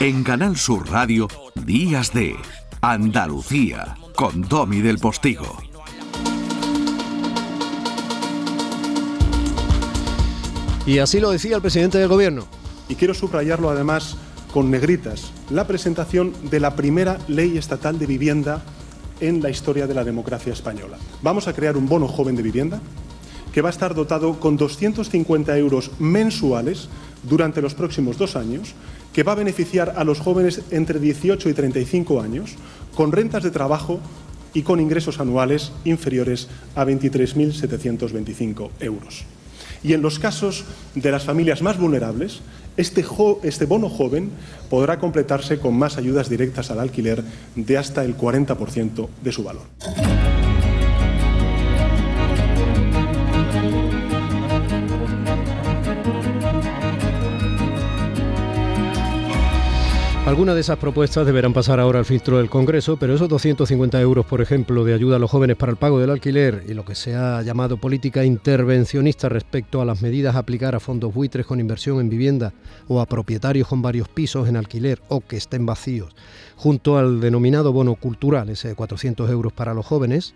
En Canal Sur Radio, Días de Andalucía, con Domi del Postigo. Y así lo decía el presidente del gobierno. Y quiero subrayarlo además con negritas, la presentación de la primera ley estatal de vivienda en la historia de la democracia española. Vamos a crear un bono joven de vivienda que va a estar dotado con 250 euros mensuales durante los próximos dos años, que va a beneficiar a los jóvenes entre 18 y 35 años con rentas de trabajo y con ingresos anuales inferiores a 23.725 euros. Y en los casos de las familias más vulnerables, este, este, bono joven podrá completarse con más ayudas directas al alquiler de hasta el 40% de su valor. Algunas de esas propuestas deberán pasar ahora al filtro del Congreso, pero esos 250 euros, por ejemplo, de ayuda a los jóvenes para el pago del alquiler y lo que se ha llamado política intervencionista respecto a las medidas a aplicar a fondos buitres con inversión en vivienda o a propietarios con varios pisos en alquiler o que estén vacíos, junto al denominado bono cultural, ese de 400 euros para los jóvenes,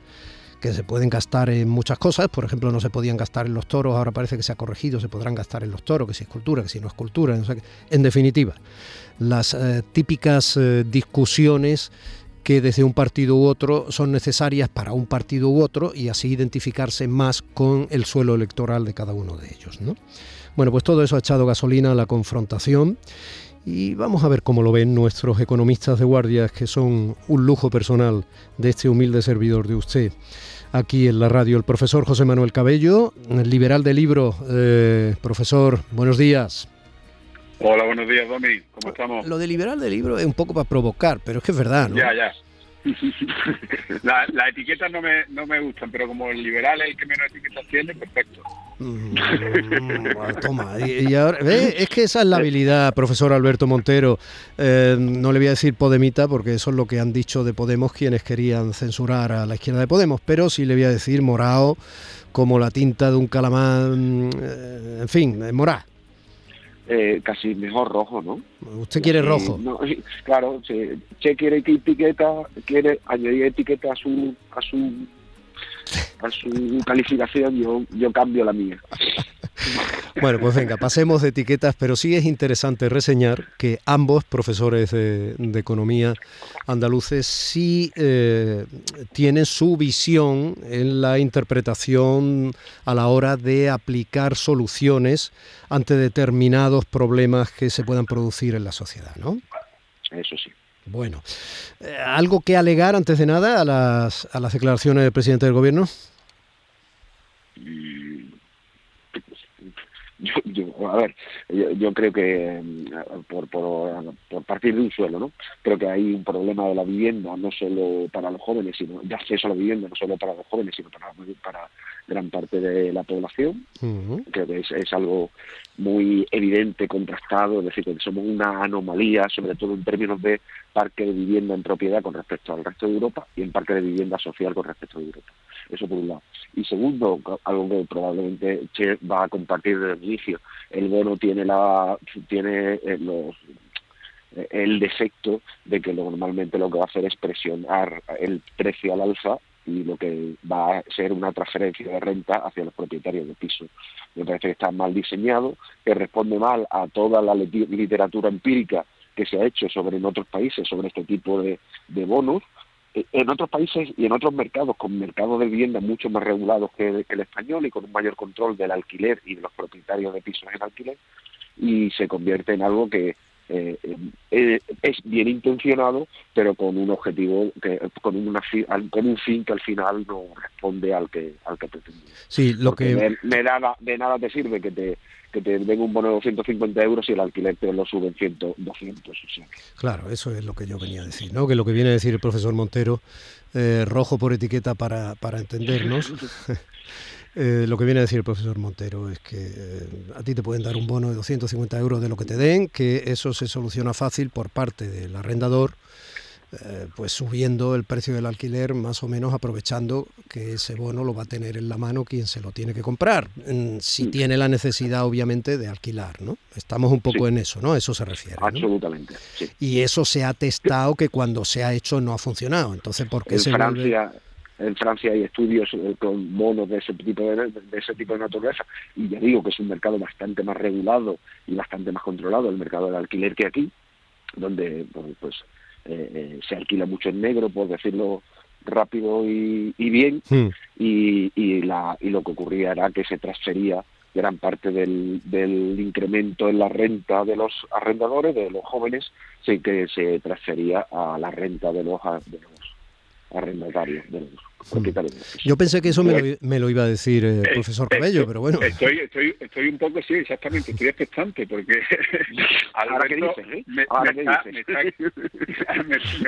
que se pueden gastar en muchas cosas, por ejemplo, no se podían gastar en los toros, ahora parece que se ha corregido, se podrán gastar en los toros, que si es cultura, que si no es cultura, en definitiva las eh, típicas eh, discusiones que desde un partido u otro son necesarias para un partido u otro y así identificarse más con el suelo electoral de cada uno de ellos. Bueno, pues todo eso ha echado gasolina a la confrontación y vamos a ver cómo lo ven nuestros economistas de guardias, que son un lujo personal de este humilde servidor de usted. Aquí en la radio, el profesor José Manuel Cabello, liberal de libro. Eh, profesor, buenos días. Hola, buenos días, Domi. ¿Cómo estamos? Lo de liberal de libro es un poco para provocar, pero es que es verdad, ¿no? Ya, ya. Las etiquetas no me, no me gustan, pero como el liberal es el que menos etiquetas tiene, perfecto. Mm, toma, y, ahora, es que esa es la habilidad, profesor Alberto Montero. Eh, no le voy a decir Podemita, porque eso es lo que han dicho de Podemos quienes querían censurar a la izquierda de Podemos, pero sí le voy a decir morado como la tinta de un calamar, mm, eh, en fin, morado. Eh, casi mejor rojo, ¿no? ¿Usted quiere rojo? claro, Che, quiere etiqueta, quiere añadir etiqueta a su a su a su calificación, yo yo cambio la mía. Bueno, pues venga, pasemos de etiquetas, pero sí es interesante reseñar que ambos profesores de, economía andaluces sí eh, tienen su visión en la interpretación a la hora de aplicar soluciones ante determinados problemas que se puedan producir en la sociedad, ¿no? Eso sí. Bueno, eh, ¿algo que alegar antes de nada a las, a las declaraciones del presidente del gobierno? Yo, yo, a ver, yo, creo que mm, por, por, por, partir de un suelo, ¿no? Creo que hay un problema de la vivienda, no solo para los jóvenes, sino de acceso a la vivienda, no solo para los jóvenes, sino para, para gran parte de la población. Creo que es, es, algo muy evidente, contrastado, es decir, que somos una anomalía, sobre todo en términos de parque de vivienda en propiedad con respecto al resto de Europa y en parque de vivienda social con respecto a Europa. Eso por un lado. Y segundo, algo que probablemente Che va a compartir desde el inicio, el bono tiene la tiene eh, los eh, el defecto de que normalmente lo que va a hacer es presionar el precio al alza y lo que va a ser una transferencia de renta hacia los propietarios de pisos. Me parece que está mal diseñado, que responde mal a toda la literatura empírica que se ha hecho sobre en otros países sobre este tipo de bonos en otros países y en otros mercados, con mercados de vivienda mucho más regulados que, el español y con un mayor control del alquiler y de los propietarios de pisos en alquiler, y se convierte en algo que eh, eh, es bien intencionado, pero con un objetivo, que, con, una, con un fin que al final no responde al que al que pretendía. Sí, lo que de, nada de nada te sirve que te que te den un bono de 250 euros y el alquiler te lo suben 100, 200. Claro, eso es lo que yo venía a decir, ¿no? Que lo que viene a decir el profesor Montero, eh, rojo por etiqueta para, para entendernos. Eh, lo que viene a decir el profesor Montero es que eh, a ti te pueden dar un bono de 250 euros de lo que te den, que eso se soluciona fácil por parte del arrendador eh, pues subiendo el precio del alquiler, más o menos aprovechando que ese bono lo va a tener en la mano quien se lo tiene que comprar, si tiene la necesidad obviamente de alquilar, ¿no? Estamos un poco en eso, ¿no? eso se refiere. Absolutamente. Y eso se ha testado que cuando se ha hecho no ha funcionado. Entonces, ¿por qué en se Francia, En Francia hay estudios eh, con bonos de ese tipo de, de ese tipo de naturaleza y ya digo que es un mercado bastante más regulado y bastante más controlado el mercado del alquiler que aquí, donde pues eh, eh, se alquila mucho en negro, por decirlo rápido y, bien, y, y, la, y lo que ocurría era que se transfería gran parte del, del incremento en la renta de los arrendadores, de los jóvenes, sí que se transfería a la renta de los, de los arrendatarios, de los yo pensé que eso me lo, me lo iba a decir el eh, eh, profesor eh, Cabello, pero bueno. Estoy, estoy, estoy un poco, sí, exactamente, estoy expectante porque Alberto me,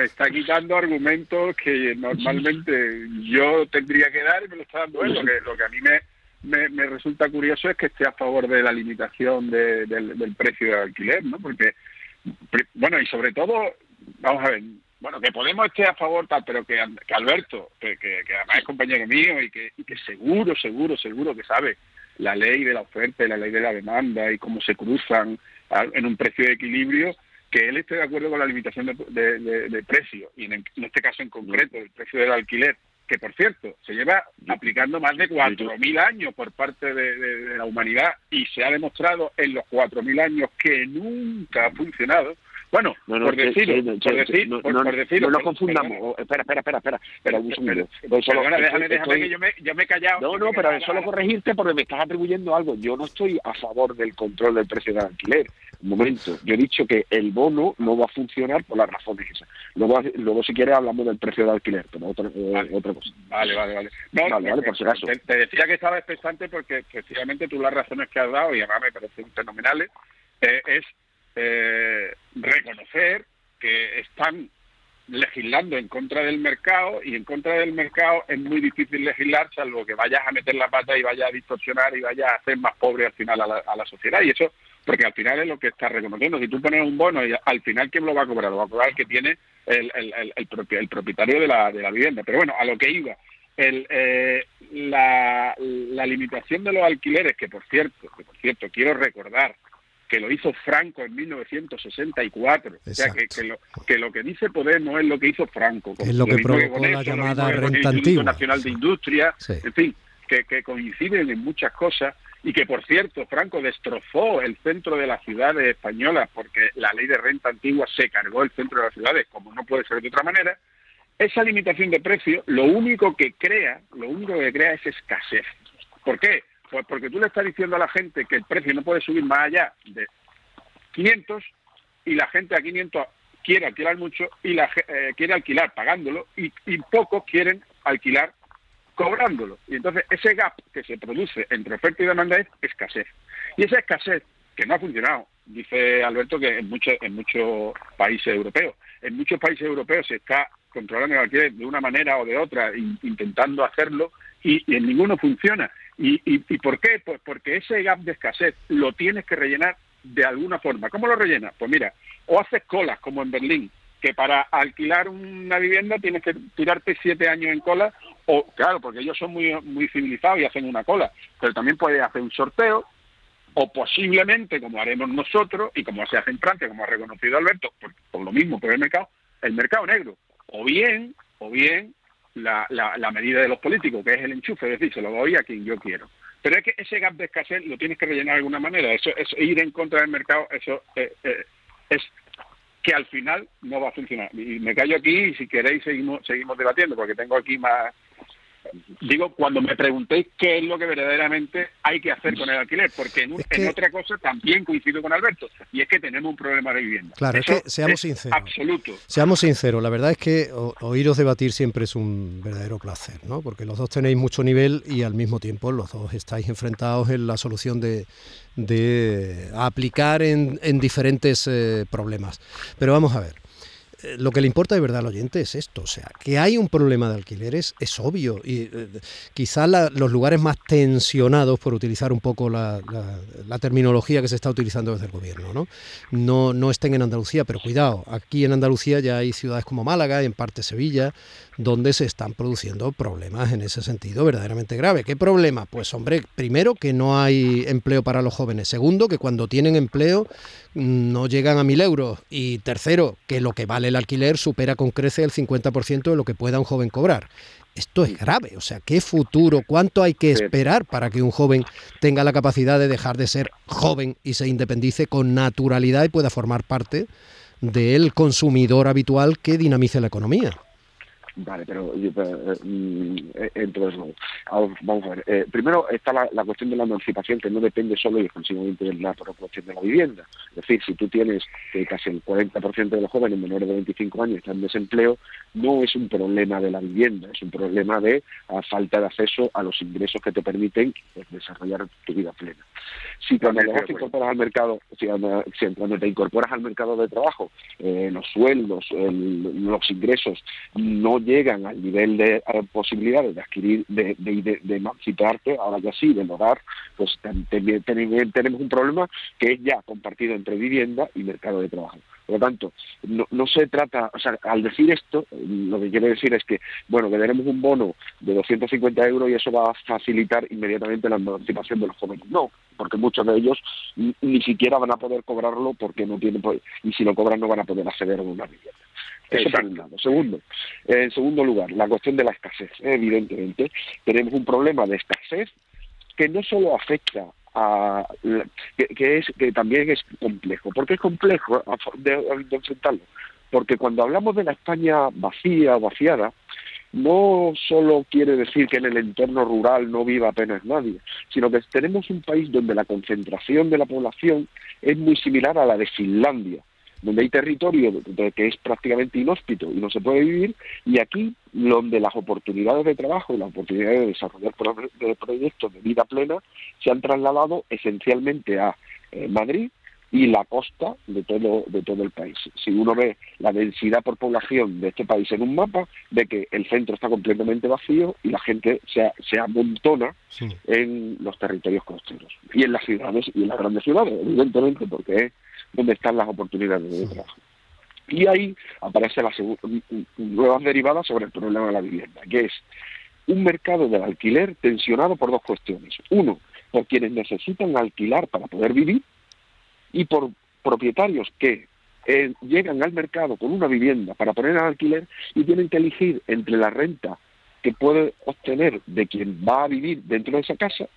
está, quitando argumentos que normalmente yo tendría que dar y me lo está dando él. Lo que, lo que a mí me, me, resulta curioso es que esté a favor de la limitación del, del precio de alquiler, ¿no? Porque, bueno, y sobre todo, vamos a ver, bueno, que Podemos esté a favor tal, pero que, Alberto, que, además es compañero mío y que, y que seguro, seguro, seguro que sabe la ley de la oferta y la ley de la demanda y cómo se cruzan en un precio de equilibrio, que él esté de acuerdo con la limitación de, de, precio y en, este caso en concreto el precio del alquiler, que por cierto se lleva aplicando más de 4.000 años por parte de, la humanidad y se ha demostrado en los 4.000 años que nunca ha funcionado bueno, no, no, por decirlo, por, decir, no, por. No, confundamos. espera, espera, espera, espera. espera un segundo. déjame, déjame que yo me, yo me he callado. No, no, pero solo corregirte porque me estás atribuyendo algo. Yo no estoy a favor del control del precio del alquiler. Un momento. Yo he dicho que el bono no va a funcionar por las razones esas. Luego, luego si quieres, hablamos del precio del alquiler, pero otra, eh, otra cosa. Vale, vale, vale. No, vale, vale, por si acaso. Te, decía que estaba expectante porque efectivamente tú las razones que has dado, y además me parecen fenomenales, eh, es eh, reconocer que están legislando en contra del mercado y en contra del mercado es muy difícil legislar salvo que vayas a meter la pata y vayas a distorsionar y vayas a hacer más pobre al final a la, sociedad. Y eso porque al final es lo que estás reconociendo. Si tú pones un bono y al final quién lo va a cobrar lo va a cobrar el que tiene el, el, el, propietario de la, de la vivienda. Pero bueno a lo que iba. El, eh, la, la limitación de los alquileres que por cierto que por cierto quiero recordar que lo hizo Franco en 1964. O sea, que, que, lo, que lo que dice Podemos es lo que hizo Franco. Es lo que provocó la llamada renta antigua. Nacional de Industria, en fin, que, que coinciden en muchas cosas y que, por cierto, Franco destrozó el centro de las ciudades españolas porque la ley de renta antigua se cargó el centro de las ciudades, como no puede ser de otra manera. Esa limitación de precio lo único que crea, lo único que crea es escasez. ¿Por qué? Pues porque tú le estás diciendo a la gente que el precio no puede subir más allá de 500 y la gente a 500 quiere alquilar mucho y la eh, quiere alquilar pagándolo y, y pocos quieren alquilar cobrándolo. Y entonces ese gap que se produce entre oferta y demanda es escasez. Y esa escasez, que no ha funcionado, dice Alberto que en muchos en muchos países europeos, en muchos países europeos se está controlando el alquiler de una manera o de otra, intentando hacerlo, y en ninguno funciona. ¿Y, y, por qué? Pues porque ese gap de escasez lo tienes que rellenar de alguna forma. ¿Cómo lo rellenas? Pues mira, o haces colas como en Berlín, que para alquilar una vivienda tienes que tirarte siete años en cola, o claro, porque ellos son muy, muy civilizados y hacen una cola, pero también puedes hacer un sorteo, o posiblemente, como haremos nosotros, y como se hace en Francia, como ha reconocido Alberto, por, por lo mismo, por el mercado, el mercado negro. O bien, o bien la, la, medida de los políticos, que es el enchufe, es decir, se lo doy a quien yo quiero. Pero es que ese gap de escasez lo tienes que rellenar de alguna manera. Eso es ir en contra del mercado, eso eh, eh, es que al final no va a funcionar. Y me callo aquí y si queréis seguimos seguimos debatiendo porque tengo aquí más digo, cuando me preguntéis qué es lo que verdaderamente hay que hacer con el alquiler, porque en, otra cosa también coincido con Alberto, y es que tenemos un problema de vivienda. Claro, es que seamos sinceros. Absoluto. Seamos sinceros, la verdad es que oíros debatir siempre es un verdadero placer, ¿no? Porque los dos tenéis mucho nivel y al mismo tiempo los dos estáis enfrentados en la solución de, de aplicar en, diferentes eh, problemas. Pero vamos a ver. Lo que le importa de verdad al oyente es esto, o sea, que hay un problema de alquileres es obvio y eh, quizás los lugares más tensionados, por utilizar un poco la, terminología que se está utilizando desde el gobierno, ¿no? ¿no? No estén en Andalucía, pero cuidado, aquí en Andalucía ya hay ciudades como Málaga y en parte Sevilla, donde se están produciendo problemas en ese sentido verdaderamente grave. ¿Qué problema? Pues hombre, primero que no hay empleo para los jóvenes, segundo que cuando tienen empleo mm, no llegan a mil euros y tercero que lo que vale el alquiler supera con crece el 50% de lo que pueda un joven cobrar. Esto es grave, o sea, ¿qué futuro, cuánto hay que esperar para que un joven tenga la capacidad de dejar de ser joven y se independice con naturalidad y pueda formar parte del consumidor habitual que dinamice la economía? Vale, pero eh, mm, eh, entonces vamos a ver. Eh, primero está la, cuestión de la emancipación que no depende solo y exclusivamente de la proporción de la vivienda. Es decir, si tú tienes que casi el 40% de los jóvenes menores de 25 años están en desempleo, no es un problema de la vivienda, es un problema de falta de acceso a los ingresos que te permiten pues, desarrollar tu vida plena. Si cuando te incorporas al mercado, si, cuando te incorporas al mercado de trabajo, los sueldos, los ingresos no llegan al nivel de posibilidades de adquirir, de, de, emanciparte, ahora ya sí, de lograr, pues también tenemos un problema que es ya compartido entre vivienda y mercado de trabajo. Por lo tanto, no, no, se trata, o sea, al decir esto, lo que quiere decir es que, bueno, que tenemos un bono de 250 euros y eso va a facilitar inmediatamente la emancipación de los jóvenes. No, porque muchos de ellos ni siquiera van a poder cobrarlo porque no tienen, y si lo cobran no van a poder acceder a una vivienda. Eso por un lado. Segundo, en segundo lugar, la cuestión de la escasez. Evidentemente, tenemos un problema de escasez que no solo afecta a, que, es que también es complejo. ¿Por qué es complejo de, de enfrentarlo? Porque cuando hablamos de la España vacía o vaciada, no solo quiere decir que en el entorno rural no viva apenas nadie, sino que tenemos un país donde la concentración de la población es muy similar a la de Finlandia donde hay territorio que es prácticamente inhóspito y no se puede vivir, y aquí donde las oportunidades de trabajo y las oportunidades de desarrollar proyectos de vida plena se han trasladado esencialmente a eh, Madrid y la costa de todo, de todo el país. Si uno ve la densidad por población de este país en un mapa, ve que el centro está completamente vacío y la gente se, se amontona en los territorios costeros y en las ciudades y en las grandes ciudades, evidentemente, porque es donde están las oportunidades de trabajo. Y ahí aparece la nuevas derivadas sobre el problema de la vivienda, que es un mercado del alquiler tensionado por dos cuestiones. Uno, por quienes necesitan alquilar para poder vivir y por propietarios que eh, llegan al mercado con una vivienda para poner al alquiler y tienen que elegir entre la renta que puede obtener de quien va a vivir dentro de esa casa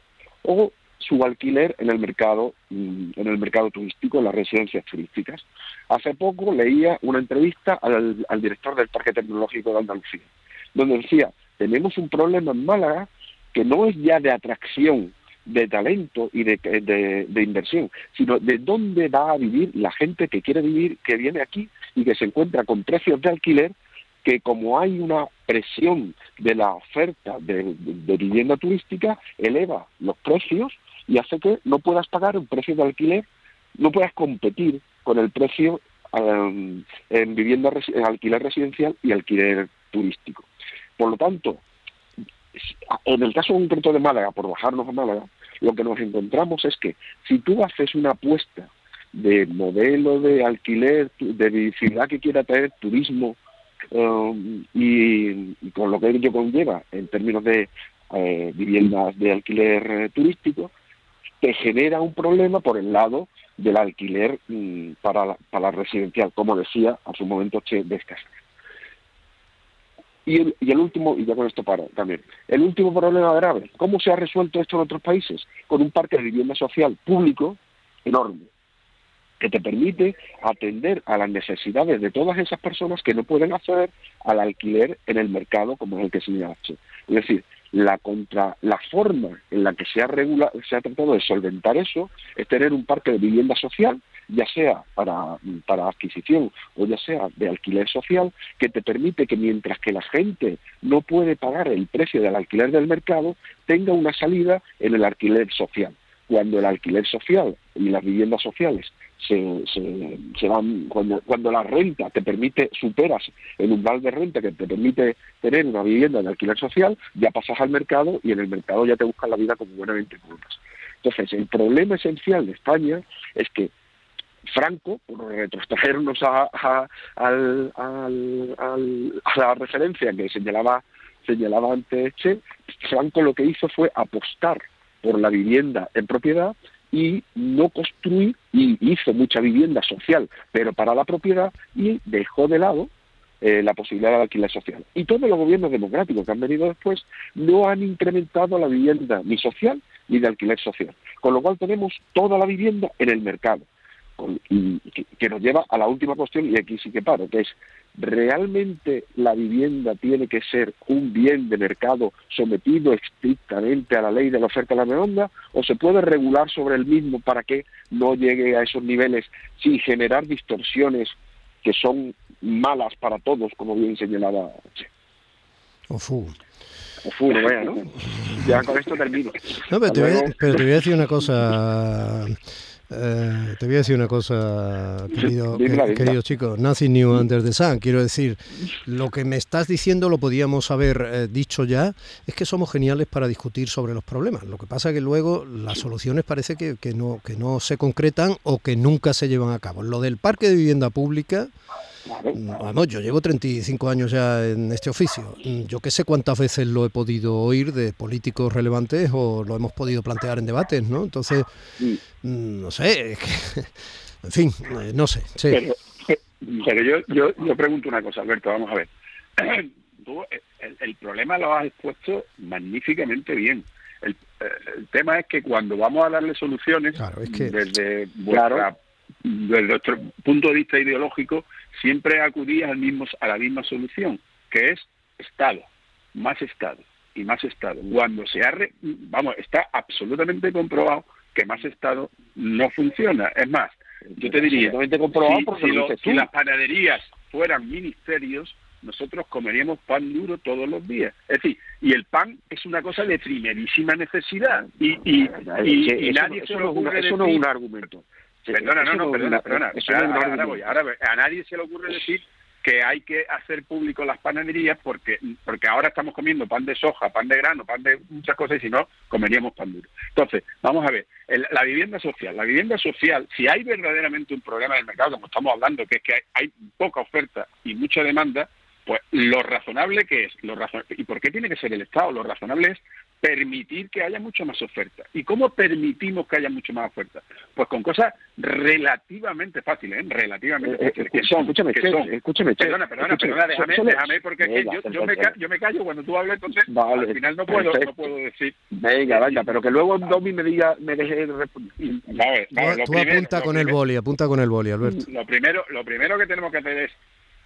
o su alquiler en el mercado mm, en el mercado turístico, en las residencias turísticas. Hace poco leía una entrevista al, director del Parque Tecnológico de Andalucía, donde decía, tenemos un problema en Málaga que no es ya de atracción de talento y de, de, inversión, sino de dónde va a vivir la gente que quiere vivir, que viene aquí y que se encuentra con precios de alquiler que como hay una presión de la oferta de, vivienda turística, eleva los precios y hace que no puedas pagar un precio de alquiler, no puedas competir con el precio en vivienda en alquiler residencial y alquiler turístico. Por lo tanto, en el caso concreto de Málaga, por bajarnos a Málaga, lo que nos encontramos es que si tú haces una apuesta de modelo de alquiler, de ciudad que quiera traer turismo em, y, con lo que ello conlleva en términos de eh, viviendas de alquiler eh, turístico, te genera un problema por el lado del alquiler mm, para, la, para residencial, como decía a su momento Che de Y el, y el último, y ya con esto para también, el último problema grave, ¿cómo se ha resuelto esto en otros países? Con un parque de vivienda social público enorme, que te permite atender a las necesidades de todas esas personas que no pueden acceder al alquiler en el mercado como es el que señala Che. Es decir, la contra la forma en la que se ha regula, se ha tratado de solventar eso es tener un parque de vivienda social ya sea para, para adquisición o ya sea de alquiler social que te permite que mientras que la gente no puede pagar el precio del alquiler del mercado tenga una salida en el alquiler social. Cuando el alquiler social y las viviendas sociales se, se, van cuando, cuando la renta te permite superas el umbral de renta que te permite tener una vivienda de alquiler social ya pasas al mercado y en el mercado ya te buscan la vida como buenamente puedas entonces el problema esencial de España es que Franco, por retrotraernos a, a, a la referencia que señalaba, señalaba antes Che, Franco lo que hizo fue apostar por la vivienda en propiedad y no construir, y hizo mucha vivienda social, pero para la propiedad, y dejó de lado eh, la posibilidad de alquiler social. Y todos los gobiernos democráticos que han venido después no han incrementado la vivienda ni social ni de alquiler social. Con lo cual tenemos toda la vivienda en el mercado y que nos lleva a la última cuestión, y aquí sí que paro, que es, ¿realmente la vivienda tiene que ser un bien de mercado sometido estrictamente a la ley de la oferta de la demanda, o se puede regular sobre el mismo para que no llegue a esos niveles sin generar distorsiones que son malas para todos, como bien señalaba Ofu. Ofu, no vea, ¿no? Ya con esto termino. No, pero te, pero te voy a decir una cosa, eh, te voy a decir una cosa, querido, querido chico, nothing new under the sun. Quiero decir, lo que me estás diciendo lo podíamos haber eh, dicho ya, es que somos geniales para discutir sobre los problemas. Lo que pasa es que luego las soluciones parece que, que, no, que no se concretan o que nunca se llevan a cabo. Lo del parque de vivienda pública, Vamos, yo llevo 35 años ya en este oficio. Yo qué sé cuántas veces lo he podido oír de políticos relevantes o lo hemos podido plantear en debates, ¿no? Entonces, mm, no sé, en fin, eh, no sé. Pero, yo, yo, yo pregunto una cosa, Alberto, vamos a ver. el, problema lo has expuesto magníficamente bien. El, tema es que cuando vamos a darle soluciones, desde, desde nuestro punto de vista ideológico, siempre acudías al mismo, a la misma solución, que es Estado, más Estado y más Estado. Cuando se ha, vamos, está absolutamente comprobado que más Estado no funciona. Es más, yo te diría, si, si las panaderías fueran ministerios, nosotros comeríamos pan duro todos los días. Es decir, y el pan es una cosa de primerísima necesidad. Y, y, y, nadie se lo ocurre eso no es un argumento. Perdona, no, no, perdona, perdona. Ahora, a nadie se le ocurre decir que hay que hacer público las panaderías porque porque ahora estamos comiendo pan de soja, pan de grano, pan de muchas cosas y si no, comeríamos pan duro. Entonces, vamos a ver, la vivienda social. La vivienda social, si hay verdaderamente un problema del mercado, como estamos hablando, que es que hay, poca oferta y mucha demanda, pues lo razonable que es, lo ¿y por qué tiene que ser el Estado? Lo razonable es permitir que haya mucha más oferta. ¿Y cómo permitimos que haya mucha más oferta? Pues con cosas relativamente fáciles, ¿eh? relativamente eh, fáciles. son, escúchame, que son. escúchame, Perdona, perdona, perdona, déjame, déjame porque es que yo, yo, me yo, me callo cuando tú hablas, entonces al final no puedo, no puedo decir. Venga, venga, pero que luego Domi me diga, me deje de responder. Vale, vale, tú apunta con el boli, apunta con el boli, Alberto. Lo primero, lo primero que tenemos que hacer es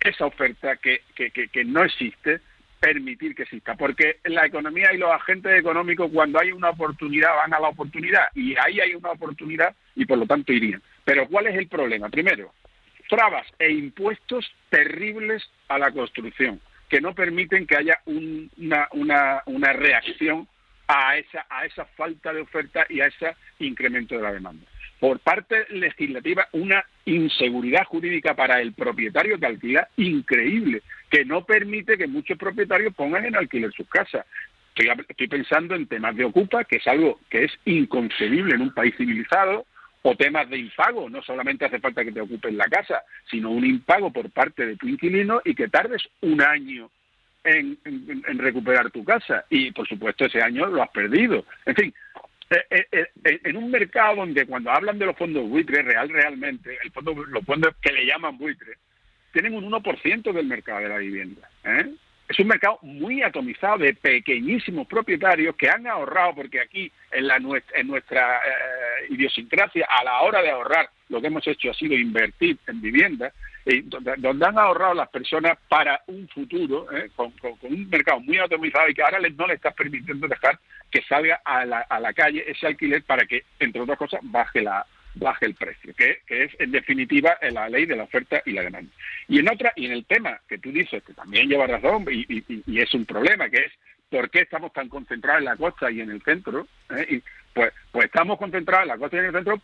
esa oferta que, que, que, no existe, permitir que exista, porque la economía y los agentes económicos cuando hay una oportunidad van a la oportunidad y ahí hay una oportunidad y por lo tanto irían. Pero ¿cuál es el problema? Primero, trabas e impuestos terribles a la construcción que no permiten que haya una, una, una reacción a esa, a esa falta de oferta y a ese incremento de la demanda por parte legislativa una inseguridad jurídica para el propietario que alquila increíble, que no permite que muchos propietarios pongan en alquiler sus casas. Estoy, pensando en temas de ocupa, que es algo que es inconcebible en un país civilizado, o temas de impago. No solamente hace falta que te ocupes la casa, sino un impago por parte de tu inquilino y que tardes un año en, recuperar tu casa. Y, por supuesto, ese año lo has perdido. En fin, en un mercado donde cuando hablan de los fondos buitres, real realmente, el fondo, los fondos que le llaman buitres, tienen un 1% del mercado de la vivienda. Es un mercado muy atomizado de pequeñísimos propietarios que han ahorrado, porque aquí en, la, en nuestra idiosincrasia, a la hora de ahorrar, lo que hemos hecho ha sido invertir en vivienda, donde, han ahorrado las personas para un futuro, con, un mercado muy atomizado y que ahora no le está permitiendo dejar que salga a la, a la calle ese alquiler para que, entre otras cosas, baje la baje el precio, que, que, es en definitiva la ley de la oferta y la demanda. Y en otra, y en el tema que tú dices, que también lleva razón y, y, es un problema, que es por qué estamos tan concentrados en la costa y en el centro, ¿eh? y pues, pues estamos concentrados en la costa y en el centro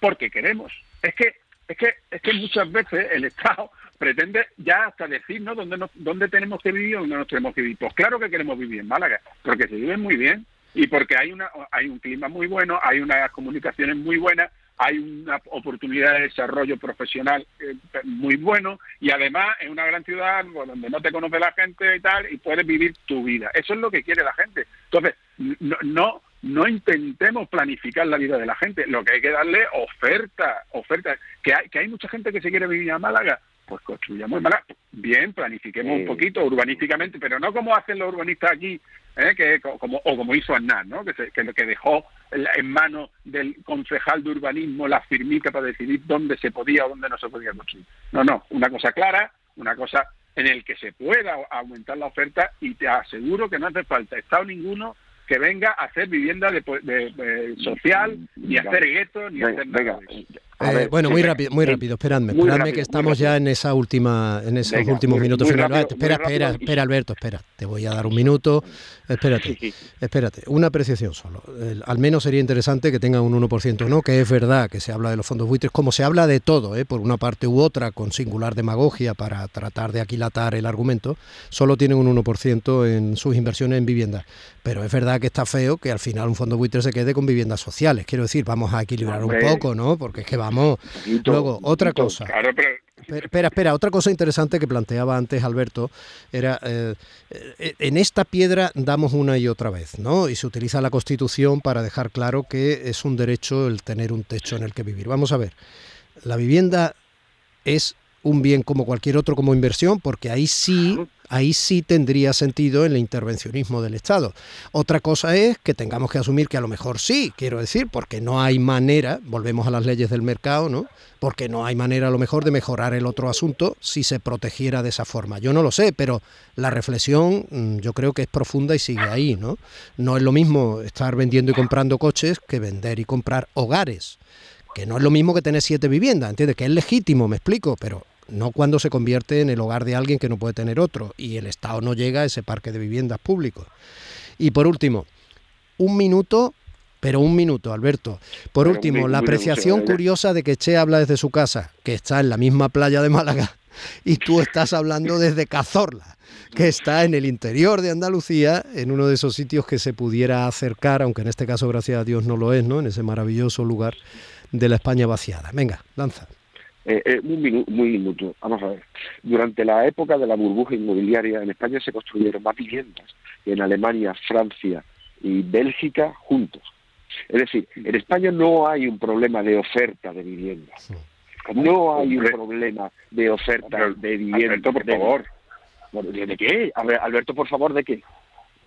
porque queremos. Es que es que, es que muchas veces el Estado pretende ya hasta decirnos dónde, dónde tenemos que vivir o dónde no tenemos que vivir. Pues claro que queremos vivir en Málaga, porque se vive muy bien y porque hay, una, hay un clima muy bueno, hay unas comunicaciones muy buenas, hay una oportunidad de desarrollo profesional eh, muy bueno y además es una gran ciudad donde no te conoce la gente y tal y puedes vivir tu vida. Eso es lo que quiere la gente. Entonces, no, no, no intentemos planificar la vida de la gente, lo que hay que darle oferta, oferta. Que hay, que hay mucha gente que se quiere vivir a Málaga, pues construyamos en Málaga. Bien, planifiquemos un poquito urbanísticamente, pero no como hacen los urbanistas aquí ¿eh? que como o como hizo Aznar, ¿no? que, que, que dejó en manos del concejal de urbanismo la firmica para decidir dónde se podía o dónde no se podía construir. No, no, una cosa clara, una cosa en el que se pueda aumentar la oferta y te aseguro que no hace falta Estado ninguno que venga a hacer vivienda de, social, ni hacer guetos, ni hacer nada. Eh, bueno, muy rápido, muy rápido, esperadme, esperadme que estamos ya en esa última, en esos últimos minutos finales. espera, espera, espera, Alberto, espera, te voy a dar un minuto, espérate, espérate, una apreciación solo. al menos sería interesante que tengan un 1%, ¿no? Que es verdad que se habla de los fondos buitres, como se habla de todo, ¿eh? por una parte u otra, con singular demagogia para tratar de aquilatar el argumento, solo tienen un 1% en sus inversiones en vivienda. Pero es verdad que está feo que al final un fondo buitre se quede con viviendas sociales. Quiero decir, vamos a equilibrar un poco, ¿no? Porque es que vamos Luego, otra cosa. Espera, espera, otra cosa interesante que planteaba antes Alberto era, eh, eh, en esta piedra damos una y otra vez, ¿no? Y se utiliza la Constitución para dejar claro que es un derecho el tener un techo en el que vivir. Vamos a ver, la vivienda es un bien como cualquier otro como inversión, porque ahí sí ahí sí tendría sentido el intervencionismo del Estado. Otra cosa es que tengamos que asumir que a lo mejor sí, quiero decir, porque no hay manera, volvemos a las leyes del mercado, ¿no? Porque no hay manera a lo mejor de mejorar el otro asunto si se protegiera de esa forma. Yo no lo sé, pero la reflexión mm, yo creo que es profunda y sigue ahí, ¿no? No es lo mismo estar vendiendo y comprando coches que vender y comprar hogares que no es lo mismo que tener siete viviendas, ¿entiendes? Que es legítimo, me explico, pero no cuando se convierte en el hogar de alguien que no puede tener otro y el Estado no llega a ese parque de viviendas públicos. Y por último, un minuto, pero un minuto, Alberto. Por último, la apreciación curiosa de que Che habla desde su casa, que está en la misma playa de Málaga, y tú estás hablando desde Cazorla, que está en el interior de Andalucía, en uno de esos sitios que se pudiera acercar, aunque en este caso, gracias a Dios, no lo es, ¿no? En ese maravilloso lugar de la España vaciada. Venga, lanza. Eh, eh, muy, minuto. Vamos a ver. Durante la época de la burbuja inmobiliaria en España se construyeron más viviendas que en Alemania, Francia y Bélgica juntos. Es decir, en España no hay un problema de oferta de viviendas. No hay un problema de oferta de viviendas. Alberto, por favor. ¿De qué? Alberto, por favor, ¿de qué?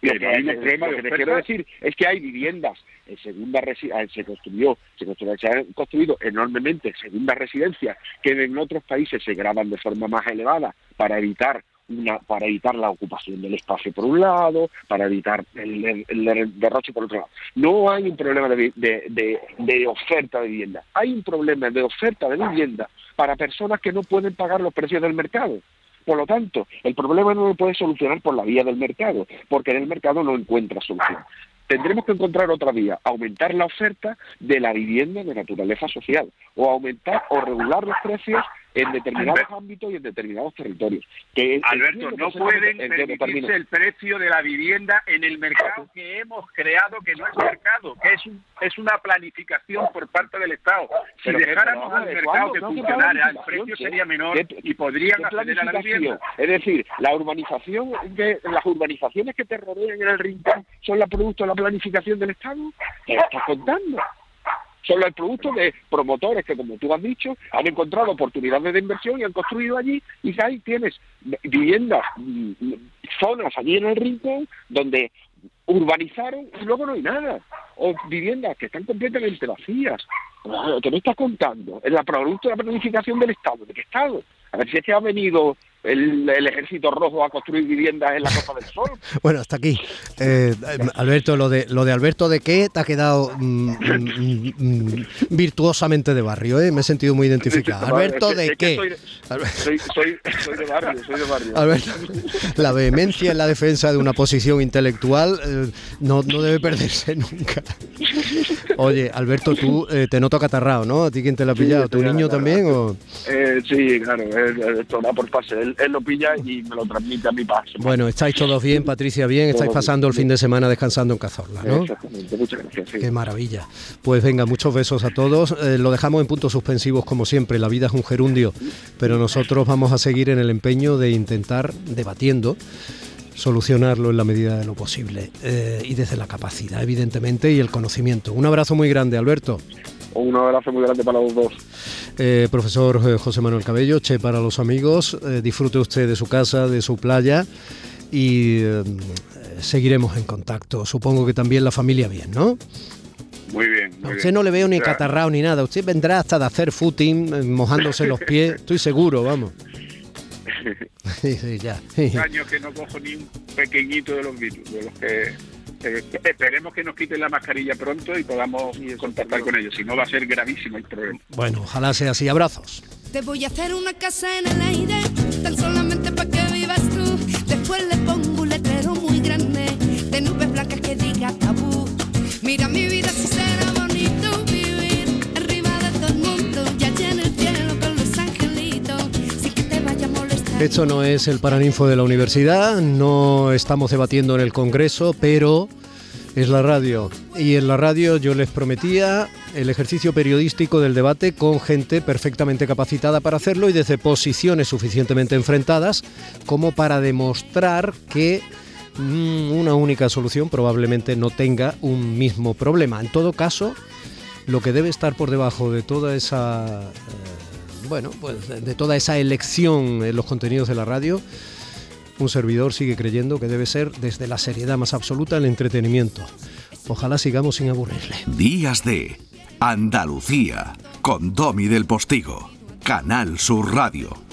Lo que, hay, lo que quiero decir es que hay viviendas en segunda ah, se construyó, se, construyó, se han construido enormemente segundas residencias que en otros países se graban de forma más elevada para evitar una, para evitar la ocupación del espacio por un lado, para evitar el, derroche por otro lado. No hay un problema de, oferta de vivienda, hay un problema de oferta de vivienda para personas que no pueden pagar los precios del mercado. Por lo tanto, el problema no lo puede solucionar por la vía del mercado, porque en el mercado no encuentra solución. Tendremos que encontrar otra vía, aumentar la oferta de la vivienda de naturaleza social, o aumentar o regular los precios en determinados ámbitos y en determinados territorios. Que Alberto, no pueden permitirse el precio de la vivienda en el mercado que hemos creado, que no es mercado, que es, es una planificación por parte del Estado. Si dejáramos al mercado que funcionara, el precio sería menor y podrían acceder a la vivienda. Es decir, la urbanización, de, las urbanizaciones que te rodean en el rincón son la producto de la planificación del Estado. ¿Qué estás contando? Son el producto de promotores que, como tú has dicho, han encontrado oportunidades de inversión y han construido allí y ahí tienes viviendas, mm, zonas allí en el rincón donde urbanizaron y luego no hay nada. O viviendas que están completamente vacías. ¿Qué me estás contando? Es la producto de la planificación del Estado. ¿De qué Estado? A ver si es que ha venido el, ejército rojo a construir viviendas en la Costa del Sol. bueno, hasta aquí. Eh, Alberto, lo de, lo de Alberto de qué te ha quedado mm, mm, mm, virtuosamente de barrio, ¿eh? me he sentido muy identificado. Alberto de qué. Soy, soy, de barrio, soy de barrio. Alberto, la vehemencia en la defensa de una posición intelectual eh, no, no debe perderse nunca. Oye, Alberto, tú eh, te noto acatarrado, ¿no? ¿A ti quién te lo ha pillado? ¿Tu niño también? O? Eh, sí, claro, esto va por fase. Él, lo pilla y me lo transmite a mi paso. Bueno, estáis todos bien, Patricia, bien. Estáis pasando el fin de semana descansando en Cazorla, ¿no? Exactamente, muchas gracias. Qué maravilla. Pues venga, muchos besos a todos. Eh, lo dejamos en puntos suspensivos como siempre. La vida es un gerundio, pero nosotros vamos a seguir en el empeño de intentar debatiendo solucionarlo en la medida de lo posible eh, y desde la capacidad, evidentemente, y el conocimiento. Un abrazo muy grande, Alberto. Un abrazo muy grande para los dos. Eh, profesor eh, José Manuel Cabello, Che para los amigos, disfrute usted de su casa, de su playa y seguiremos en contacto. Supongo que también la familia bien, ¿no? Muy bien. a usted no le veo ni catarrao ni nada. Usted vendrá hasta de hacer footing, mojándose los pies. Estoy seguro, vamos. sí, ya. años que no cojo ni un pequeñito de los virus, de los que eh, esperemos que nos quiten la mascarilla pronto y podamos contactar con ellos, si no va a ser gravísimo el problema. Bueno, ojalá sea así. Abrazos. Te voy a hacer una casa en el aire, tan solamente para que vivas tú. Después le pongo un letrero muy grande de nubes blancas que diga tabú. Mira mi vida Esto no es el Paraninfo de la universidad, no estamos debatiendo en el Congreso, pero es la radio. Y en la radio yo les prometía el ejercicio periodístico del debate con gente perfectamente capacitada para hacerlo y desde posiciones suficientemente enfrentadas como para demostrar que mm, una única solución probablemente no tenga un mismo problema. En todo caso, lo que debe estar por debajo de toda esa... Bueno, pues de toda esa elección en los contenidos de la radio, un servidor sigue creyendo que debe ser desde la seriedad más absoluta el entretenimiento. Ojalá sigamos sin aburrirle. Días de Andalucía con Domi del Postigo, Canal Sur Radio.